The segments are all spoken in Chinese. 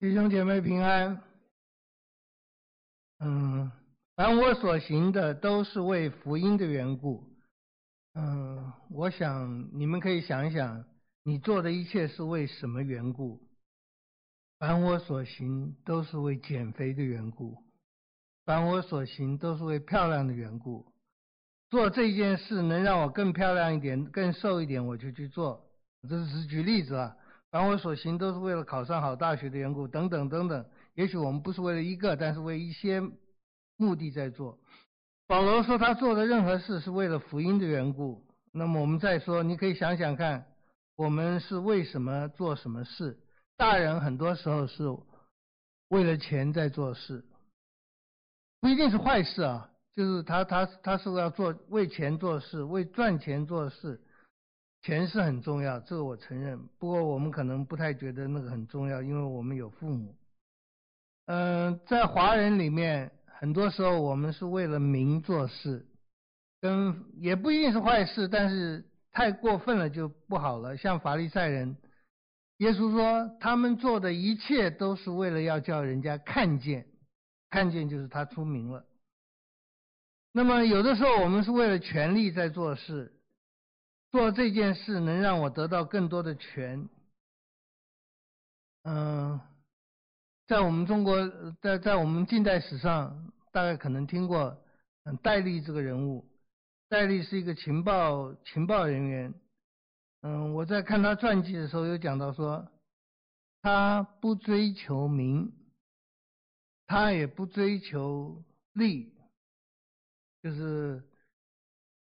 弟兄姐妹平安。嗯，凡我所行的都是为福音的缘故。嗯，我想你们可以想一想，你做的一切是为什么缘故？凡我所行都是为减肥的缘故，凡我所行都是为漂亮的缘故。做这件事能让我更漂亮一点、更瘦一点，我就去做。这只是举例子啊。凡我所行都是为了考上好大学的缘故，等等等等。也许我们不是为了一个，但是为一些目的在做。保罗说他做的任何事是为了福音的缘故。那么我们再说，你可以想想看，我们是为什么做什么事？大人很多时候是为了钱在做事，不一定是坏事啊，就是他他他是要做为钱做事，为赚钱做事。钱是很重要，这个我承认。不过我们可能不太觉得那个很重要，因为我们有父母。嗯、在华人里面，很多时候我们是为了名做事，跟也不一定是坏事，但是太过分了就不好了。像法利赛人，耶稣说他们做的一切都是为了要叫人家看见，看见就是他出名了。那么有的时候我们是为了权力在做事。做这件事能让我得到更多的权。嗯，在我们中国，在在我们近代史上，大概可能听过嗯戴笠这个人物。戴笠是一个情报情报人员。嗯，我在看他传记的时候有讲到说，他不追求名，他也不追求利，就是。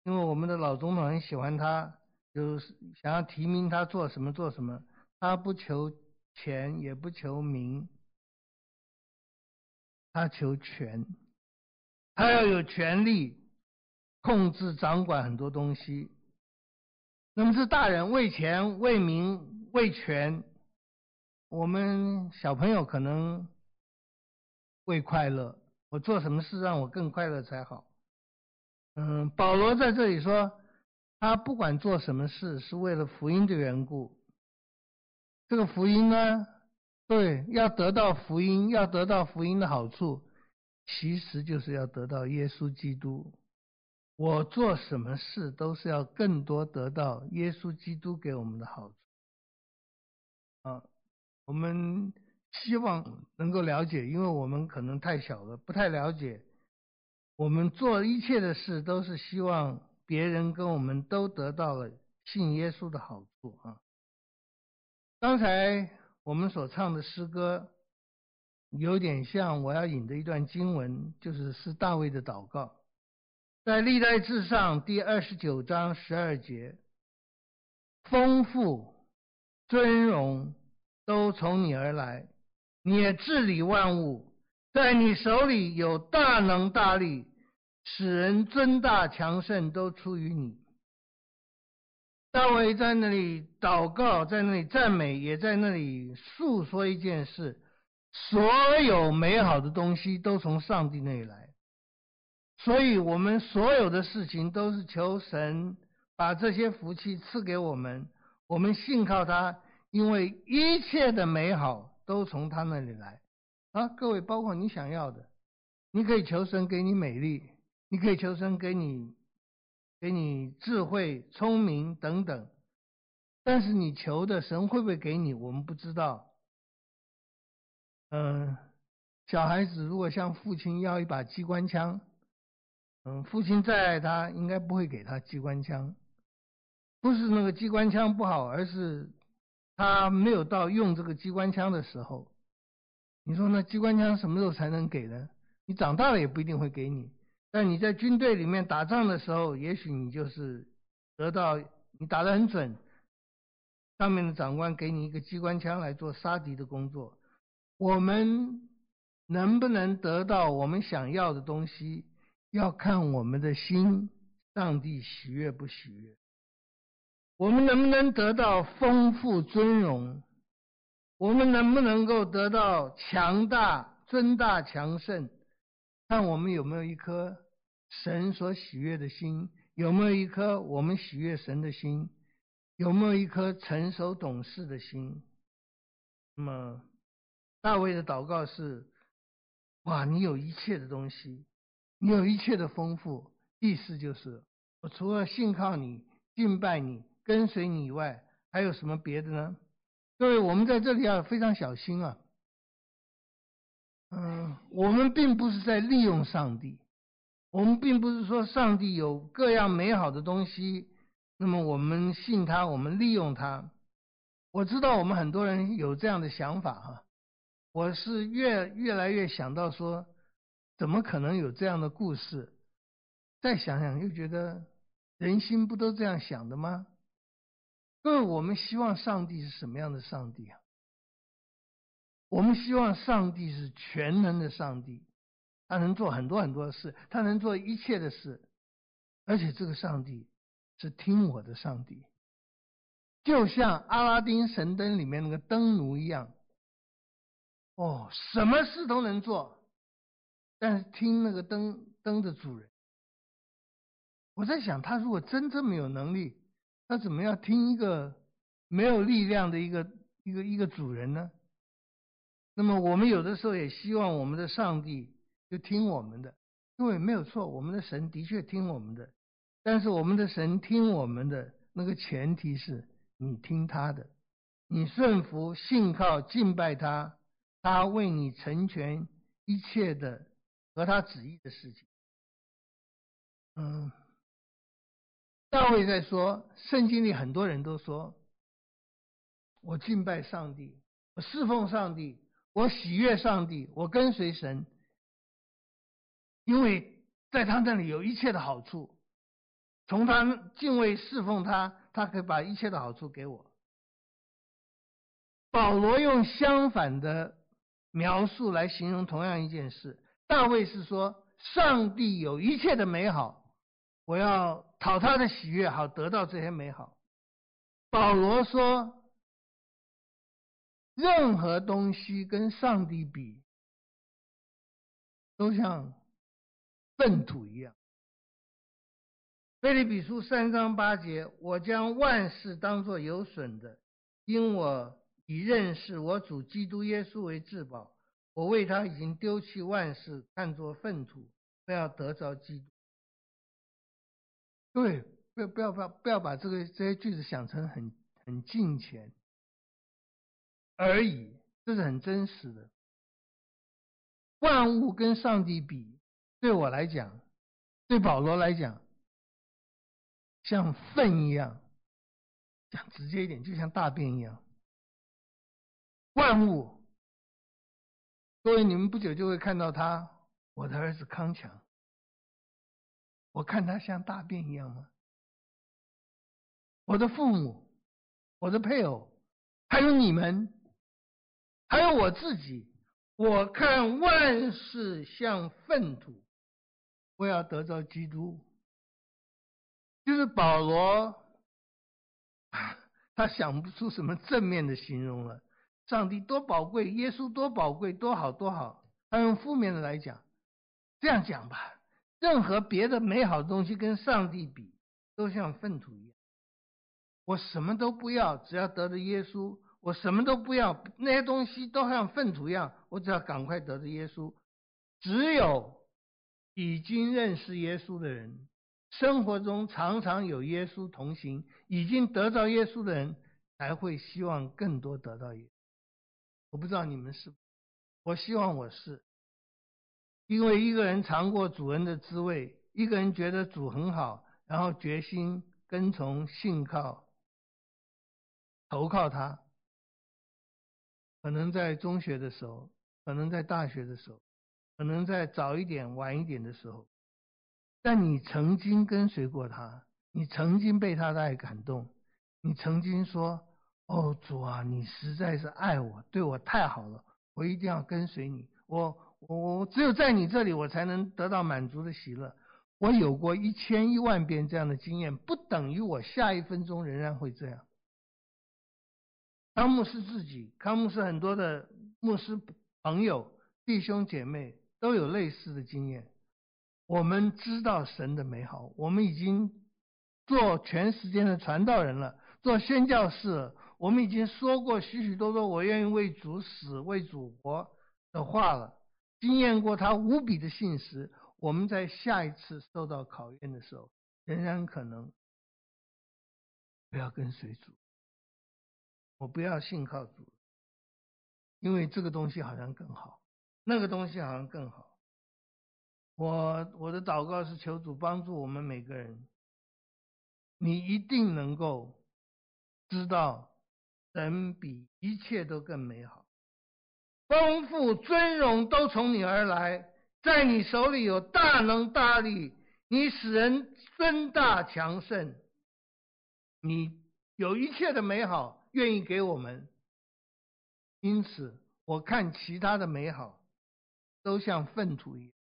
因为我们的老总统很喜欢他，就是想要提名他做什么做什么。他不求钱，也不求名，他求权。他要有权力控制、掌管很多东西。那么是大人为钱、为名、为权，我们小朋友可能为快乐。我做什么事让我更快乐才好。嗯，保罗在这里说，他不管做什么事，是为了福音的缘故。这个福音呢，对，要得到福音，要得到福音的好处，其实就是要得到耶稣基督。我做什么事都是要更多得到耶稣基督给我们的好处。啊，我们希望能够了解，因为我们可能太小了，不太了解。我们做一切的事，都是希望别人跟我们都得到了信耶稣的好处啊。刚才我们所唱的诗歌，有点像我要引的一段经文，就是是大卫的祷告，在历代志上第二十九章十二节，丰富尊荣都从你而来，你也治理万物。在你手里有大能大力，使人尊大强盛，都出于你。大卫在那里祷告，在那里赞美，也在那里诉说一件事：所有美好的东西都从上帝那里来。所以，我们所有的事情都是求神把这些福气赐给我们。我们信靠他，因为一切的美好都从他那里来。啊，各位，包括你想要的，你可以求神给你美丽，你可以求神给你，给你智慧、聪明等等。但是你求的神会不会给你，我们不知道。嗯，小孩子如果向父亲要一把机关枪，嗯，父亲再爱他，应该不会给他机关枪。不是那个机关枪不好，而是他没有到用这个机关枪的时候。你说那机关枪什么时候才能给呢？你长大了也不一定会给你。但你在军队里面打仗的时候，也许你就是得到你打得很准，上面的长官给你一个机关枪来做杀敌的工作。我们能不能得到我们想要的东西，要看我们的心，上帝喜悦不喜悦。我们能不能得到丰富尊荣？我们能不能够得到强大、尊大、强盛？看我们有没有一颗神所喜悦的心，有没有一颗我们喜悦神的心，有没有一颗成熟懂事的心？那么，大卫的祷告是：哇，你有一切的东西，你有一切的丰富。意思就是，我除了信靠你、敬拜你、跟随你以外，还有什么别的呢？各位，我们在这里要非常小心啊。嗯，我们并不是在利用上帝，我们并不是说上帝有各样美好的东西，那么我们信他，我们利用他。我知道我们很多人有这样的想法哈，我是越越来越想到说，怎么可能有这样的故事？再想想又觉得，人心不都这样想的吗？各位，我们希望上帝是什么样的上帝啊？我们希望上帝是全能的上帝，他能做很多很多的事，他能做一切的事，而且这个上帝是听我的上帝，就像阿拉丁神灯里面那个灯奴一样，哦，什么事都能做，但是听那个灯灯的主人。我在想，他如果真这么有能力，他怎么要听一个没有力量的一个一个一个主人呢？那么我们有的时候也希望我们的上帝就听我们的，因为没有错，我们的神的确听我们的，但是我们的神听我们的那个前提是你听他的，你顺服、信靠、敬拜他，他为你成全一切的和他旨意的事情。嗯，大卫在说，圣经里很多人都说，我敬拜上帝，我侍奉上帝。我喜悦上帝，我跟随神，因为在他那里有一切的好处。从他敬畏侍奉他，他可以把一切的好处给我。保罗用相反的描述来形容同样一件事。大卫是说，上帝有一切的美好，我要讨他的喜悦，好得到这些美好。保罗说。任何东西跟上帝比，都像粪土一样。腓立比书三章八节，我将万事当作有损的，因我以认识我主基督耶稣为至宝。我为他已经丢弃万事，看作粪土，不要得着基督。对，不要不要不要不要把这个这些句子想成很很近前。而已，这是很真实的。万物跟上帝比，对我来讲，对保罗来讲，像粪一样，讲直接一点，就像大便一样。万物，各位，你们不久就会看到他，我的儿子康强。我看他像大便一样吗？我的父母，我的配偶，还有你们。还有我自己，我看万事像粪土，我要得着基督。就是保罗，他想不出什么正面的形容了。上帝多宝贵，耶稣多宝贵，多好多好。他用负面的来讲，这样讲吧，任何别的美好东西跟上帝比，都像粪土一样。我什么都不要，只要得着耶稣。我什么都不要，那些东西都像粪土一样，我只要赶快得着耶稣。只有已经认识耶稣的人，生活中常常有耶稣同行，已经得到耶稣的人，才会希望更多得到耶稣。我不知道你们是，我希望我是，因为一个人尝过主恩的滋味，一个人觉得主很好，然后决心跟从、信靠、投靠他。可能在中学的时候，可能在大学的时候，可能在早一点、晚一点的时候，但你曾经跟随过他，你曾经被他的爱感动，你曾经说：“哦，主啊，你实在是爱我，对我太好了，我一定要跟随你。我我我只有在你这里，我才能得到满足的喜乐。”我有过一千一万遍这样的经验，不等于我下一分钟仍然会这样。康牧师自己，康牧师很多的牧师朋友、弟兄姐妹都有类似的经验。我们知道神的美好，我们已经做全时间的传道人了，做宣教士，我们已经说过许许多多我愿意为主死、为祖国的话了，经验过他无比的信实，我们在下一次受到考验的时候，仍然可能不要跟随主，我不要信靠主，因为这个东西好像更好，那个东西好像更好。我我的祷告是求主帮助我们每个人，你一定能够知道，人比一切都更美好，丰富尊荣都从你而来，在你手里有大能大力，你使人尊大强盛，你有一切的美好愿意给我们，因此我看其他的美好都像粪土一样。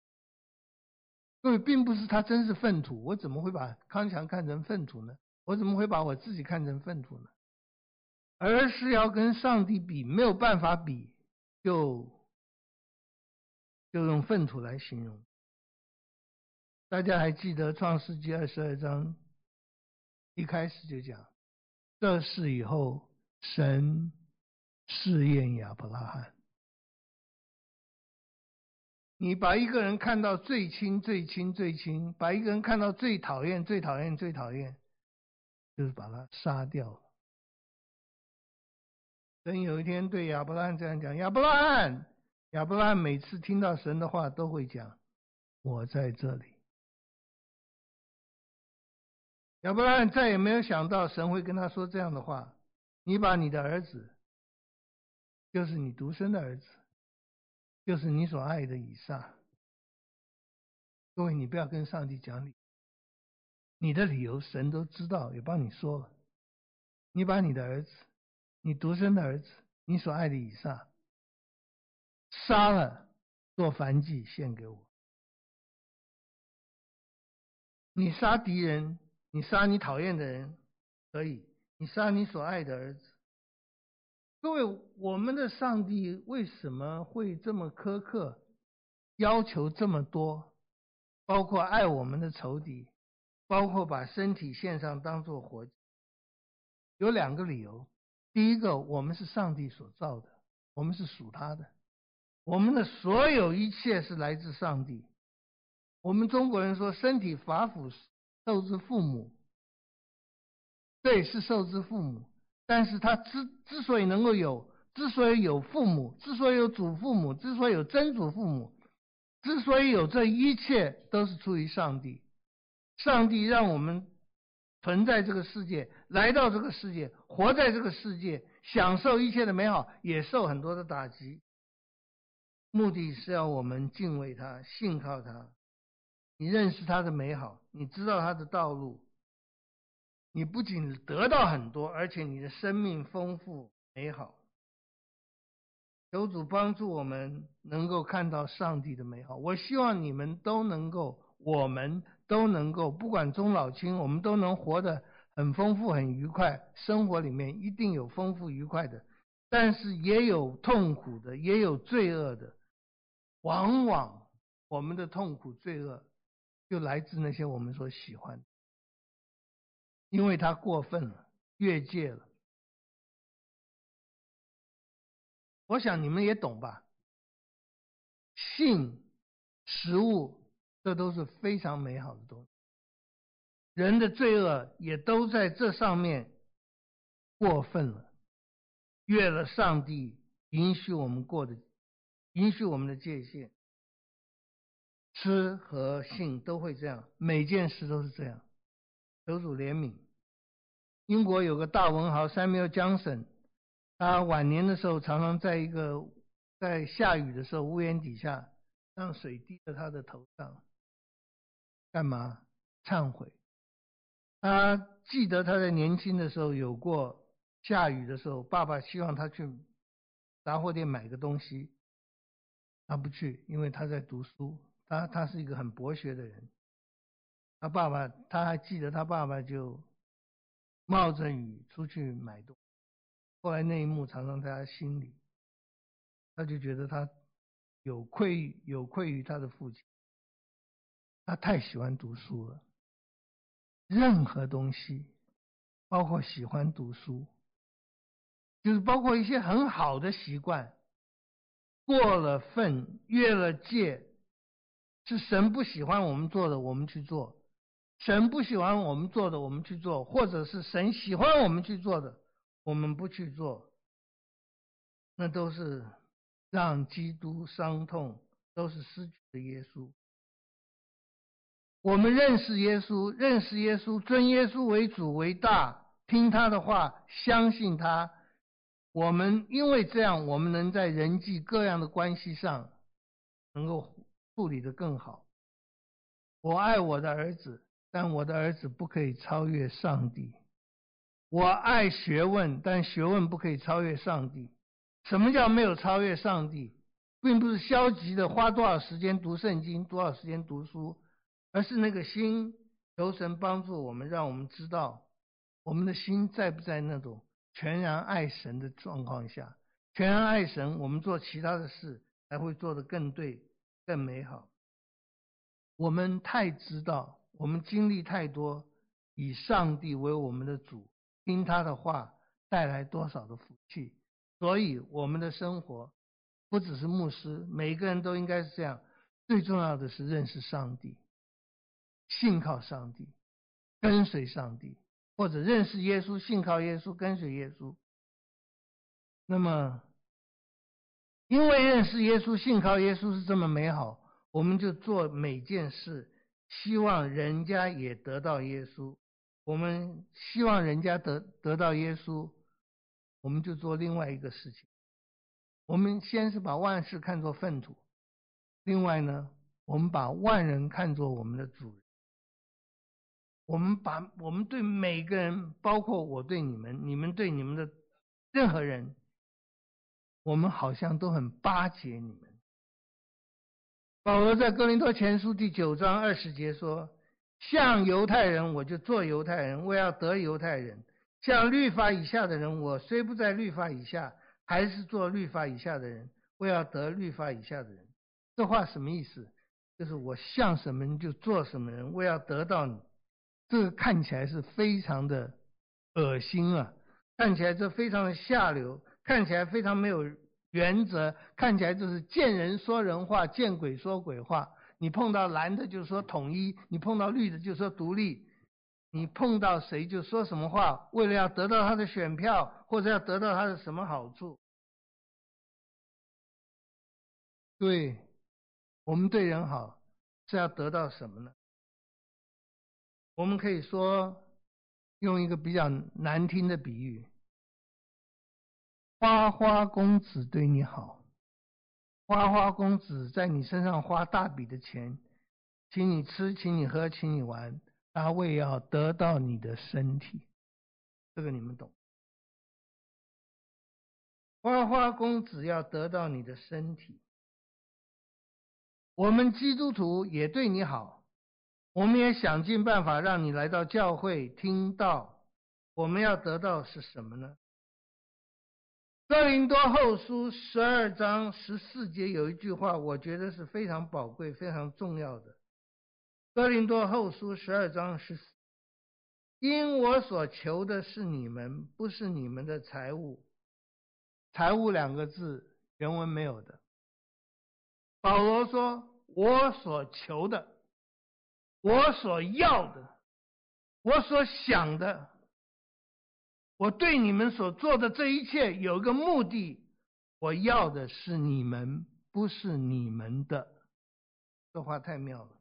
各位，并不是他真是粪土，我怎么会把康强看成粪土呢？我怎么会把我自己看成粪土呢？而是要跟上帝比，没有办法比，就就用粪土来形容。大家还记得创世纪二十二章一开始就讲，这事以后神试验亚伯拉罕。你把一个人看到最亲、最亲、最亲，把一个人看到最讨厌、最讨厌、最讨厌，就是把他杀掉了。等有一天对亚伯拉罕这样讲：“亚伯拉罕，亚伯拉罕每次听到神的话都会讲，我在这里。”亚伯拉罕再也没有想到神会跟他说这样的话：“你把你的儿子，就是你独生的儿子。”就是你所爱的以撒。各位，你不要跟上帝讲理，你的理由神都知道，也帮你说了。你把你的儿子，你独生的儿子，你所爱的以撒，杀了做燔祭献给我。你杀敌人，你杀你讨厌的人可以，你杀你所爱的儿子。各位，我们的上帝为什么会这么苛刻，要求这么多，包括爱我们的仇敌，包括把身体献上当做活祭？有两个理由。第一个，我们是上帝所造的，我们是属他的，我们的所有一切是来自上帝。我们中国人说，身体发肤受之父母，对，是受之父母。但是他之之所以能够有，之所以有父母，之所以有祖父母，之所以有曾祖父母，之所以有这一切，都是出于上帝。上帝让我们存在这个世界，来到这个世界，活在这个世界，享受一切的美好，也受很多的打击。目的是要我们敬畏他，信靠他。你认识他的美好，你知道他的道路。你不仅得到很多，而且你的生命丰富美好。求主帮助我们能够看到上帝的美好。我希望你们都能够，我们都能够，不管中老青，我们都能活得很丰富、很愉快。生活里面一定有丰富愉快的，但是也有痛苦的，也有罪恶的。往往我们的痛苦、罪恶就来自那些我们所喜欢。因为他过分了，越界了。我想你们也懂吧？性、食物，这都是非常美好的东西。人的罪恶也都在这上面过分了，越了上帝允许我们过的、允许我们的界限。吃和性都会这样，每件事都是这样。求主怜悯。英国有个大文豪 Samuel Johnson，他晚年的时候常常在一个在下雨的时候屋檐底下让水滴在他的头上，干嘛？忏悔。他记得他在年轻的时候有过下雨的时候，爸爸希望他去杂货店买个东西，他不去，因为他在读书。他他是一个很博学的人。他爸爸，他还记得他爸爸就冒着雨出去买东西。后来那一幕常常在他心里，他就觉得他有愧于有愧于他的父亲。他太喜欢读书了，任何东西，包括喜欢读书，就是包括一些很好的习惯，过了分、越了界，是神不喜欢我们做的，我们去做；神不喜欢我们做的，我们去做；或者是神喜欢我们去做的，我们不去做，那都是让基督伤痛，都是失去的耶稣。我们认识耶稣，认识耶稣，尊耶稣为主为大，听他的话，相信他。我们因为这样，我们能在人际各样的关系上能够处理得更好。我爱我的儿子，但我的儿子不可以超越上帝。我爱学问，但学问不可以超越上帝。什么叫没有超越上帝？并不是消极的花多少时间读圣经，多少时间读书。而是那个心，求神帮助我们，让我们知道我们的心在不在那种全然爱神的状况下。全然爱神，我们做其他的事才会做得更对、更美好。我们太知道，我们经历太多，以上帝为我们的主，听他的话带来多少的福气。所以，我们的生活不只是牧师，每个人都应该是这样。最重要的是认识上帝。信靠上帝，跟随上帝，或者认识耶稣，信靠耶稣，跟随耶稣。那么，因为认识耶稣，信靠耶稣是这么美好，我们就做每件事，希望人家也得到耶稣。我们希望人家得得到耶稣，我们就做另外一个事情。我们先是把万事看作粪土，另外呢，我们把万人看作我们的主人。我们把我们对每个人，包括我对你们，你们对你们的任何人，我们好像都很巴结你们。保罗在哥林多前书第九章二十节说：“像犹太人，我就做犹太人，我要得犹太人；像律法以下的人，我虽不在律法以下，还是做律法以下的人，我要得律法以下的人。”这话什么意思？就是我像什么人就做什么人，我要得到你。这个看起来是非常的恶心啊，看起来这非常的下流，看起来非常没有原则，看起来就是见人说人话，见鬼说鬼话。你碰到蓝的就说统一，你碰到绿的就说独立，你碰到谁就说什么话，为了要得到他的选票，或者要得到他的什么好处。对，我们对人好是要得到什么呢？我们可以说，用一个比较难听的比喻，花花公子对你好，花花公子在你身上花大笔的钱，请你吃，请你喝，请你玩，他为要得到你的身体，这个你们懂。花花公子要得到你的身体，我们基督徒也对你好。我们也想尽办法让你来到教会听到，我们要得到是什么呢？哥林多后书十二章十四节有一句话，我觉得是非常宝贵、非常重要的。哥林多后书十二章十四，因我所求的是你们，不是你们的财物。财物两个字原文没有的。保罗说：“我所求的。”我所要的，我所想的，我对你们所做的这一切有个目的，我要的是你们，不是你们的。这话太妙了。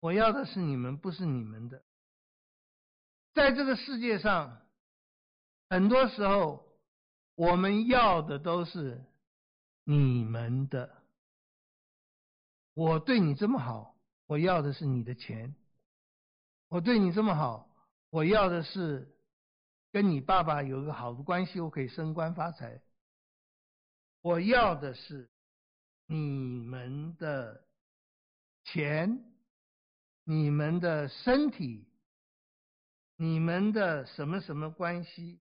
我要的是你们，不是你们的。在这个世界上，很多时候我们要的都是你们的。我对你这么好。我要的是你的钱，我对你这么好，我要的是跟你爸爸有个好的关系，我可以升官发财。我要的是你们的钱，你们的身体，你们的什么什么关系？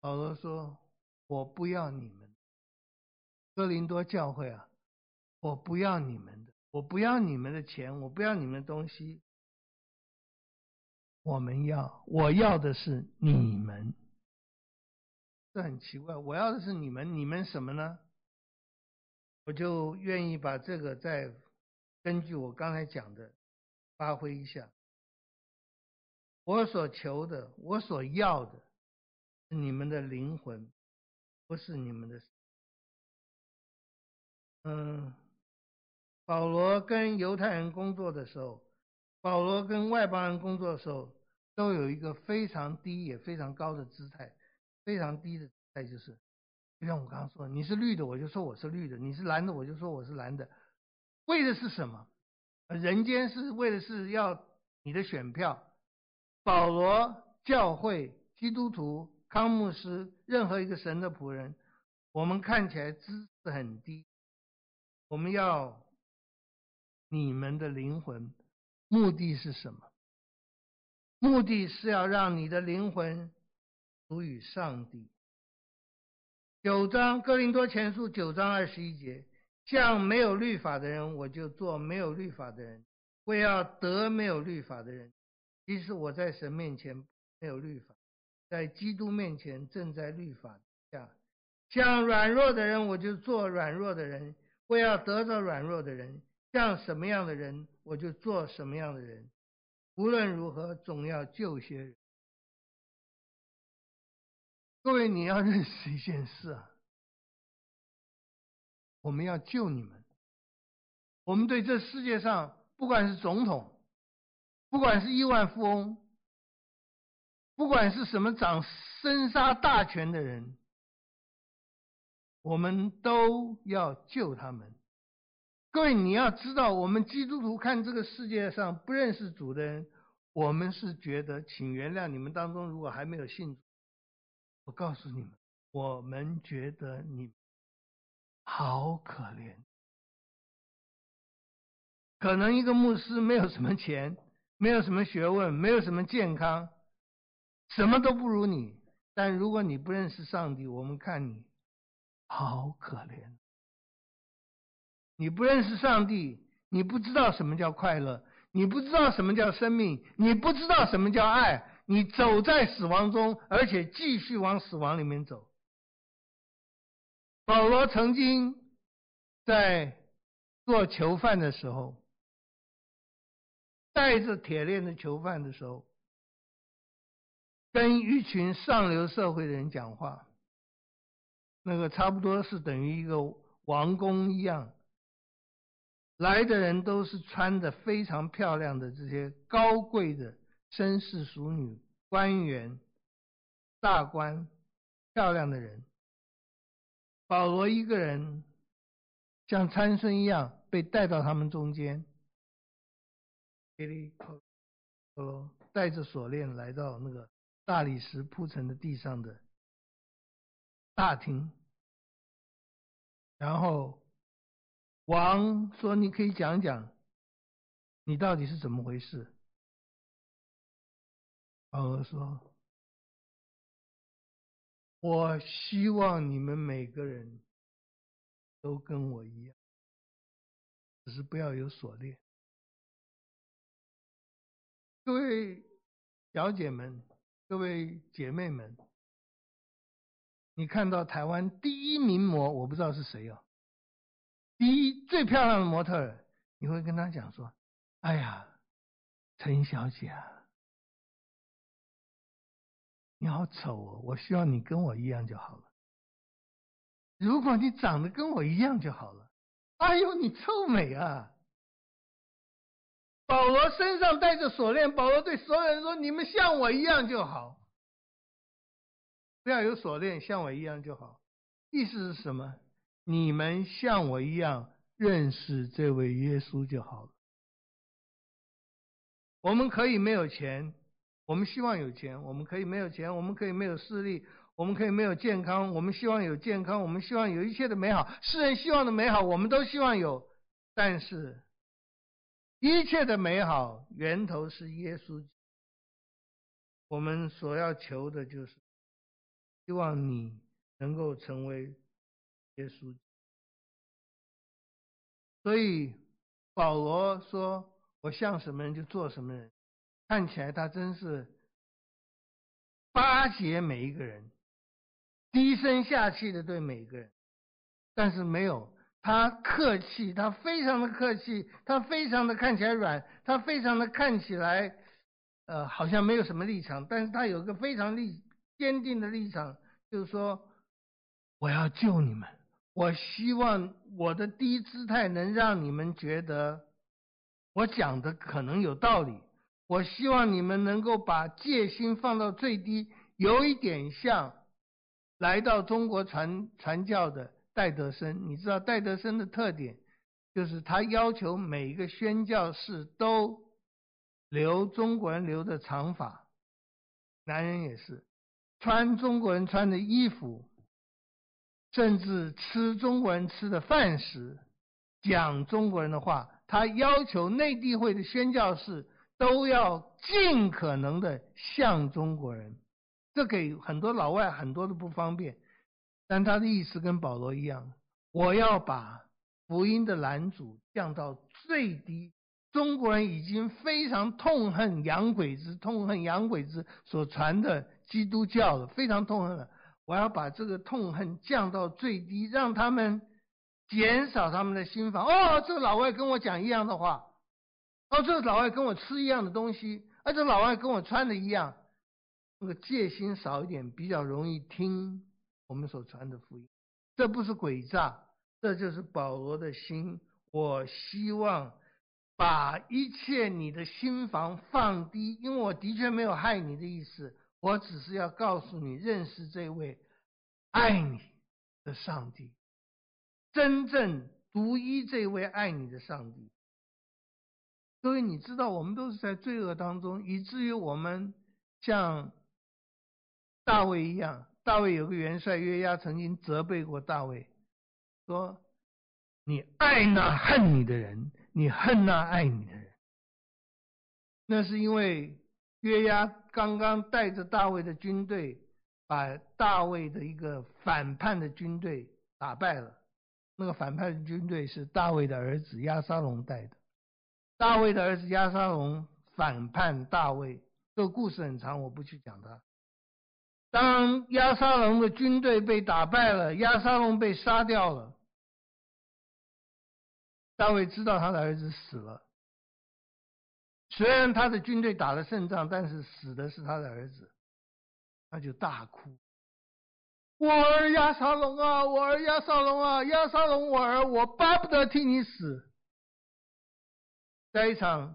保罗说：“我不要你们，哥林多教会啊，我不要你们的。”我不要你们的钱，我不要你们的东西。我们要，我要的是你们，这很奇怪。我要的是你们，你们什么呢？我就愿意把这个再根据我刚才讲的发挥一下。我所求的，我所要的，是你们的灵魂，不是你们的。嗯，保罗跟犹太人工作的时候，保罗跟外邦人工作的时候，都有一个非常低也非常高的姿态，非常低的姿态就是。就像我刚刚说，你是绿的，我就说我是绿的；你是蓝的，我就说我是蓝的。为的是什么？人间是为的是要你的选票。保罗、教会、基督徒、康牧师，任何一个神的仆人，我们看起来姿势很低。我们要你们的灵魂，目的是什么？目的是要让你的灵魂属于上帝。九章哥林多前书九章二十一节，像没有律法的人，我就做没有律法的人，为要得没有律法的人。其实我在神面前没有律法，在基督面前正在律法下。像软弱的人，我就做软弱的人，为要得着软弱的人。像什么样的人，我就做什么样的人。无论如何，总要救些人。各位，你要认识一件事啊，我们要救你们。我们对这世界上，不管是总统，不管是亿万富翁，不管是什么掌生杀大权的人，我们都要救他们。各位，你要知道，我们基督徒看这个世界上不认识主的人，我们是觉得，请原谅你们当中如果还没有信主。我告诉你们，我们觉得你好可怜。可能一个牧师没有什么钱，没有什么学问，没有什么健康，什么都不如你。但如果你不认识上帝，我们看你好可怜。你不认识上帝，你不知道什么叫快乐，你不知道什么叫生命，你不知道什么叫爱。你走在死亡中，而且继续往死亡里面走。保罗曾经在做囚犯的时候，带着铁链的囚犯的时候，跟一群上流社会的人讲话，那个差不多是等于一个王宫一样，来的人都是穿的非常漂亮的这些高贵的。绅士、淑女、官员、大官、漂亮的人，保罗一个人像参孙一样被带到他们中间，带着锁链来到那个大理石铺成的地上的大厅，然后王说：“你可以讲讲，你到底是怎么回事？”保罗说：“我希望你们每个人都跟我一样，只是不要有锁链。各位小姐们，各位姐妹们，你看到台湾第一名模，我不知道是谁哦，第一最漂亮的模特，你会跟她讲说：‘哎呀，陈小姐啊。’”你好丑哦！我希望你跟我一样就好了。如果你长得跟我一样就好了。哎呦，你臭美啊！保罗身上带着锁链，保罗对所有人说：“你们像我一样就好，不要有锁链，像我一样就好。”意思是什么？你们像我一样认识这位耶稣就好了。我们可以没有钱。我们希望有钱，我们可以没有钱，我们可以没有势力，我们可以没有健康，我们希望有健康，我们希望有一切的美好，世人希望的美好，我们都希望有。但是，一切的美好源头是耶稣。我们所要求的就是，希望你能够成为耶稣。所以保罗说：“我像什么人就做什么人。”看起来他真是巴结每一个人，低声下气的对每一个人，但是没有他客气，他非常的客气，他非常的看起来软，他非常的看起来，呃，好像没有什么立场，但是他有一个非常立坚定的立场，就是说，我要救你们，我希望我的低姿态能让你们觉得我讲的可能有道理，我希望你们能够把戒心放到最低，有一点像。来到中国传传教的戴德生，你知道戴德生的特点，就是他要求每一个宣教士都留中国人留的长发，男人也是，穿中国人穿的衣服，甚至吃中国人吃的饭食，讲中国人的话。他要求内地会的宣教士都要尽可能的像中国人。这给很多老外很多的不方便，但他的意思跟保罗一样，我要把福音的拦阻降到最低。中国人已经非常痛恨洋鬼子，痛恨洋鬼子所传的基督教了，非常痛恨了。我要把这个痛恨降到最低，让他们减少他们的心防。哦，这个老外跟我讲一样的话，哦，这个老外跟我吃一样的东西，啊这老外跟我穿的一样。那个戒心少一点，比较容易听我们所传的福音。这不是诡诈，这就是保罗的心。我希望把一切你的心防放低，因为我的确没有害你的意思，我只是要告诉你，认识这位爱你的上帝，真正独一这位爱你的上帝。所以你知道，我们都是在罪恶当中，以至于我们像。大卫一样，大卫有个元帅约押曾经责备过大卫，说：“你爱那恨你的人，你恨那爱你的人。”那是因为约押刚刚带着大卫的军队，把大卫的一个反叛的军队打败了。那个反叛的军队是大卫的儿子亚沙龙带的。大卫的儿子亚沙龙反叛大卫，这个故事很长，我不去讲它。当亚沙龙的军队被打败了，亚沙龙被杀掉了，大卫知道他的儿子死了。虽然他的军队打了胜仗，但是死的是他的儿子，他就大哭：“我儿押沙龙啊，我儿押沙龙啊，押沙龙我儿，我巴不得替你死。”在一场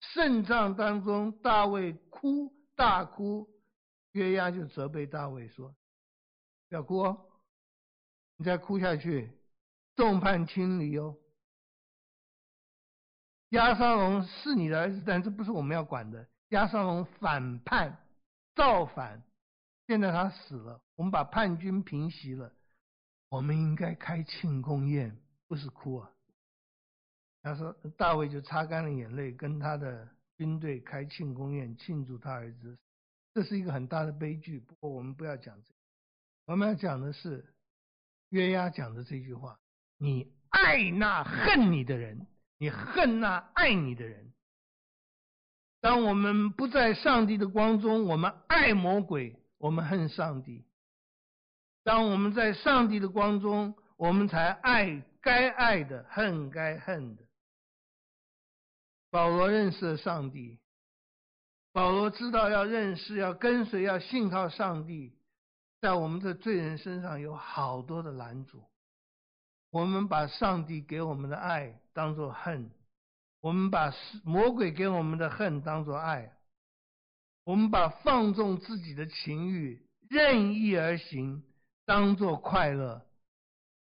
胜仗当中，大卫哭，大哭。约押就责备大卫说：“不要哭哦，你再哭下去，众叛亲离哦。押沙龙是你的儿子，但这不是我们要管的。押沙龙反叛、造反，现在他死了，我们把叛军平息了，我们应该开庆功宴，不是哭啊。”他说：“大卫就擦干了眼泪，跟他的军队开庆功宴，庆祝他儿子。”这是一个很大的悲剧，不过我们不要讲这个，我们要讲的是约押讲的这句话：你爱那恨你的人，你恨那爱你的人。当我们不在上帝的光中，我们爱魔鬼，我们恨上帝；当我们在上帝的光中，我们才爱该爱的，恨该恨的。保罗认识了上帝。保罗知道要认识、要跟随、要信靠上帝，在我们的罪人身上有好多的拦阻。我们把上帝给我们的爱当作恨，我们把魔鬼给我们的恨当作爱，我们把放纵自己的情欲、任意而行当作快乐，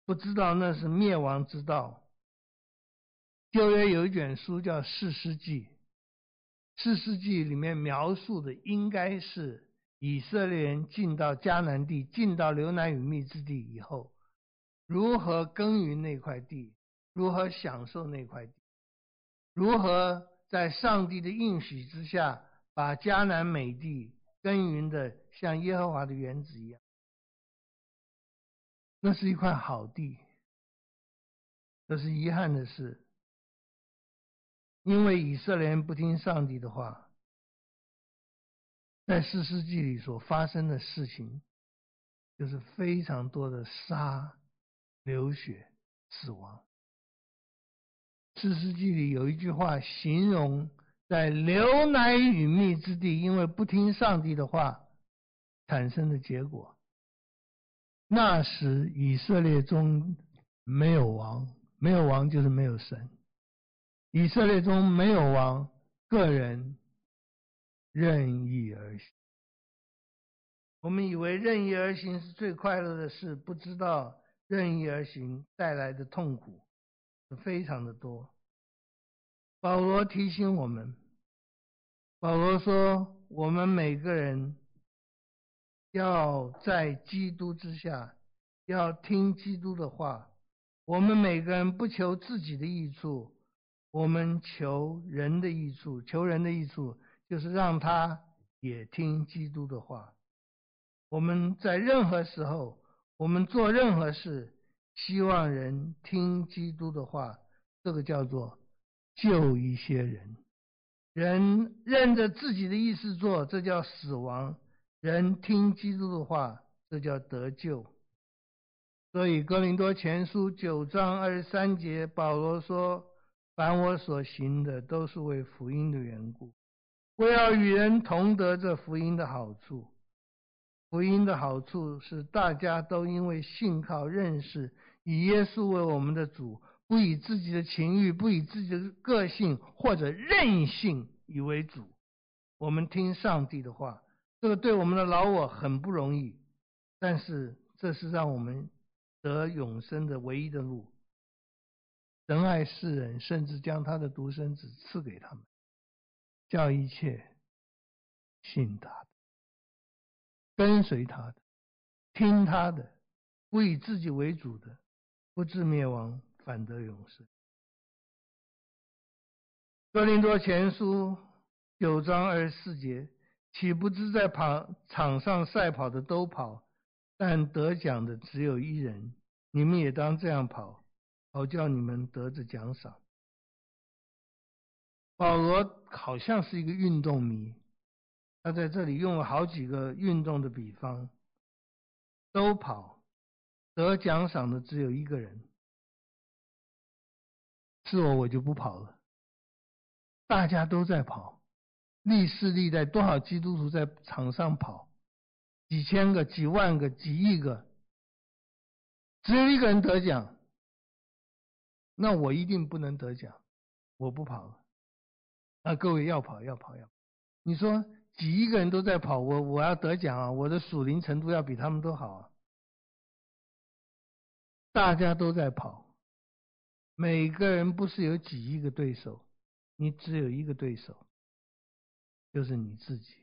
不知道那是灭亡之道。旧约有一卷书叫《士师记》。士师记里面描述的应该是以色列人进到迦南地，进到流奶与蜜之地以后，如何耕耘那块地，如何享受那块地，如何在上帝的应许之下，把迦南美地耕耘的像耶和华的园子一样。那是一块好地，这是遗憾的事。因为以色列人不听上帝的话，在四世纪里所发生的事情，就是非常多的杀、流血、死亡。士师记里有一句话形容，在流奶与蜜之地，因为不听上帝的话产生的结果。那时以色列中没有王，没有王就是没有神。以色列中没有王，个人任意而行。我们以为任意而行是最快乐的事，不知道任意而行带来的痛苦非常的多。保罗提醒我们，保罗说：“我们每个人要在基督之下，要听基督的话。我们每个人不求自己的益处，我们求人的益处。求人的益处，就是让他也听基督的话。我们在任何时候，我们做任何事，希望人听基督的话。这个叫做。”救一些人，人认着自己的意思做，这叫死亡；人听基督的话，这叫得救。所以哥林多前书九章二十三节，保罗说：“凡我所行的，都是为福音的缘故，我要与人同得这福音的好处。福音的好处是，大家都因为信靠认识以耶稣为我们的主。”不以自己的情欲，不以自己的个性或者任性以为主。我们听上帝的话，这个对我们的老我很不容易，但是这是让我们得永生的唯一的路。仁爱世人，甚至将他的独生子赐给他们，叫一切信他的、跟随他的、听他的、不以自己为主的，不至灭亡。反得永生。哥林多前书九章二十四节，岂不知在跑场上赛跑的都跑，但得奖的只有一人。你们也当这样跑，好叫你们得着奖赏。保罗好像是一个运动迷，他在这里用了好几个运动的比方，都跑，得奖赏的只有一个人。是我，我就不跑了。大家都在跑，历世历代多少基督徒在场上跑，几千个、几万个、几亿个，只有一个人得奖，那我一定不能得奖，我不跑了。啊，各位要跑，要跑，要。你说几亿个人都在跑，我我要得奖啊，我的属灵程度要比他们都好啊。大家都在跑。每个人不是有几亿个对手，你只有一个对手，就是你自己。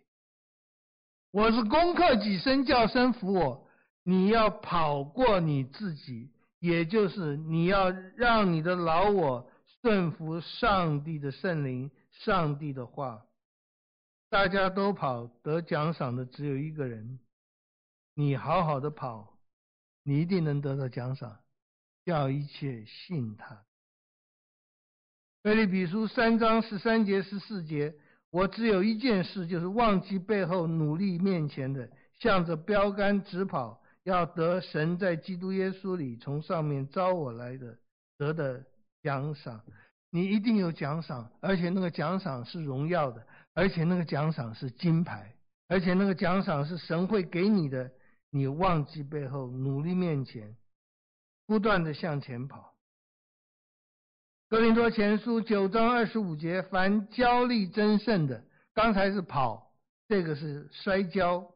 我是攻克己身，叫身服我。你要跑过你自己，也就是你要让你的老我顺服上帝的圣灵、上帝的话。大家都跑，得奖赏的只有一个人。你好好的跑，你一定能得到奖赏。叫一切信他。腓立比书三章十三节十四节，我只有一件事，就是忘记背后，努力面前的，向着标杆直跑，要得神在基督耶稣里从上面召我来的得的奖赏。你一定有奖赏，而且那个奖赏是荣耀的，而且那个奖赏是金牌，而且那个奖赏是神会给你的。你忘记背后，努力面前。不断的向前跑。哥林多前书九章二十五节，凡交力争胜的，刚才是跑，这个是摔跤，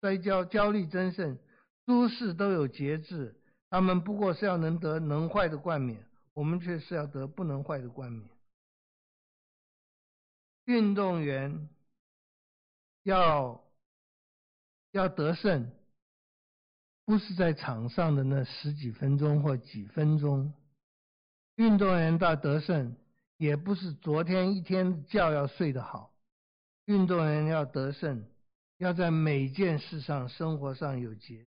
摔跤交力争胜，诸事都有节制，他们不过是要能得能坏的冠冕，我们却是要得不能坏的冠冕。运动员要要得胜。不是在场上的那十几分钟或几分钟，运动员到得胜，也不是昨天一天觉要睡得好。运动员要得胜，要在每件事上、生活上有节。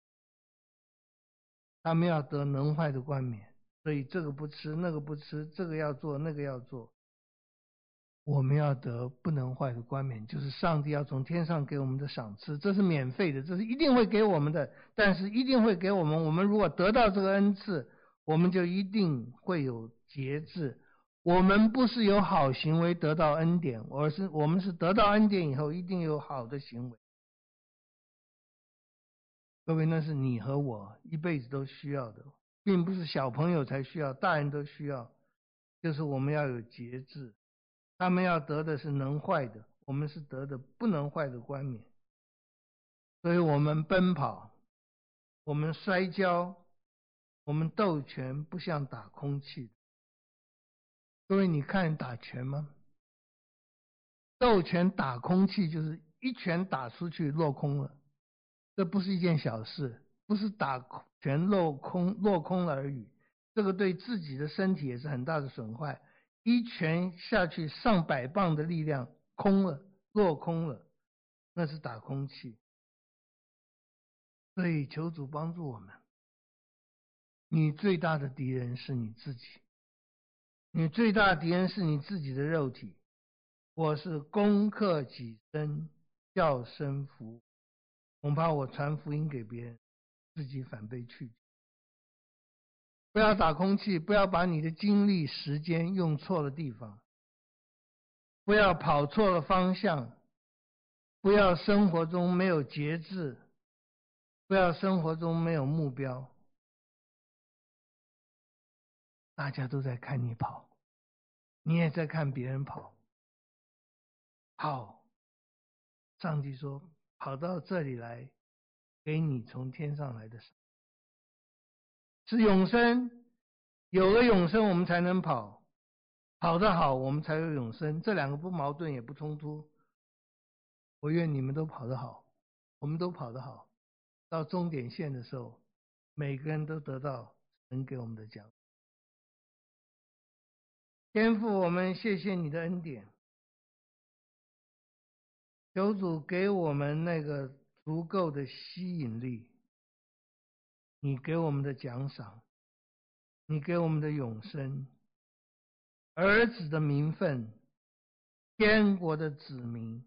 他们要得能坏的冠冕，所以这个不吃，那个不吃，这个要做，那个要做。我们要得不能坏的冠冕，就是上帝要从天上给我们的赏赐，这是免费的，这是一定会给我们的，但是一定会给我们。我们如果得到这个恩赐，我们就一定会有节制。我们不是有好行为得到恩典，而是我们是得到恩典以后一定有好的行为。各位，那是你和我一辈子都需要的，并不是小朋友才需要，大人都需要。就是我们要有节制。他们要得的是能坏的，我们是得的不能坏的冠冕。所以我们奔跑，我们摔跤，我们斗拳，不像打空气。各位，你看打拳吗？斗拳打空气就是一拳打出去落空了，这不是一件小事，不是打拳落空落空了而已，这个对自己的身体也是很大的损坏。一拳下去，上百磅的力量空了，落空了，那是打空气。所以求主帮助我们。你最大的敌人是你自己，你最大敌人是你自己的肉体。我是攻克己身，叫身福，恐怕我传福音给别人，自己反被拒绝。不要打空气，不要把你的精力、时间用错了地方，不要跑错了方向，不要生活中没有节制，不要生活中没有目标。大家都在看你跑，你也在看别人跑。好，上帝说：“跑到这里来，给你从天上来的。”是永生，有了永生，我们才能跑，跑得好，我们才有永生。这两个不矛盾，也不冲突。我愿你们都跑得好，我们都跑得好，到终点线的时候，每个人都得到神给我们的奖。天父，我们谢谢你的恩典，求主给我们那个足够的吸引力。你给我们的奖赏，你给我们的永生，儿子的名分，天国的子民，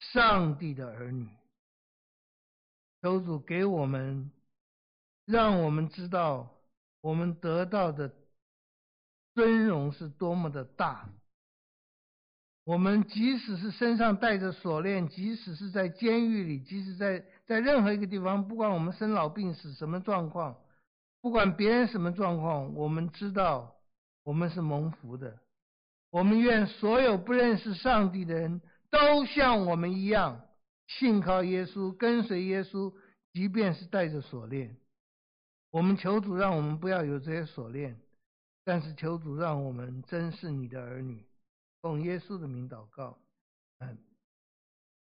上帝的儿女，求主给我们，让我们知道我们得到的尊荣是多么的大。我们即使是身上带着锁链，即使是在监狱里，即使在在任何一个地方，不管我们生老病死什么状况，不管别人什么状况，我们知道我们是蒙福的。我们愿所有不认识上帝的人都像我们一样，信靠耶稣，跟随耶稣，即便是带着锁链。我们求主让我们不要有这些锁链，但是求主让我们真是你的儿女。奉耶稣的名祷告，嗯。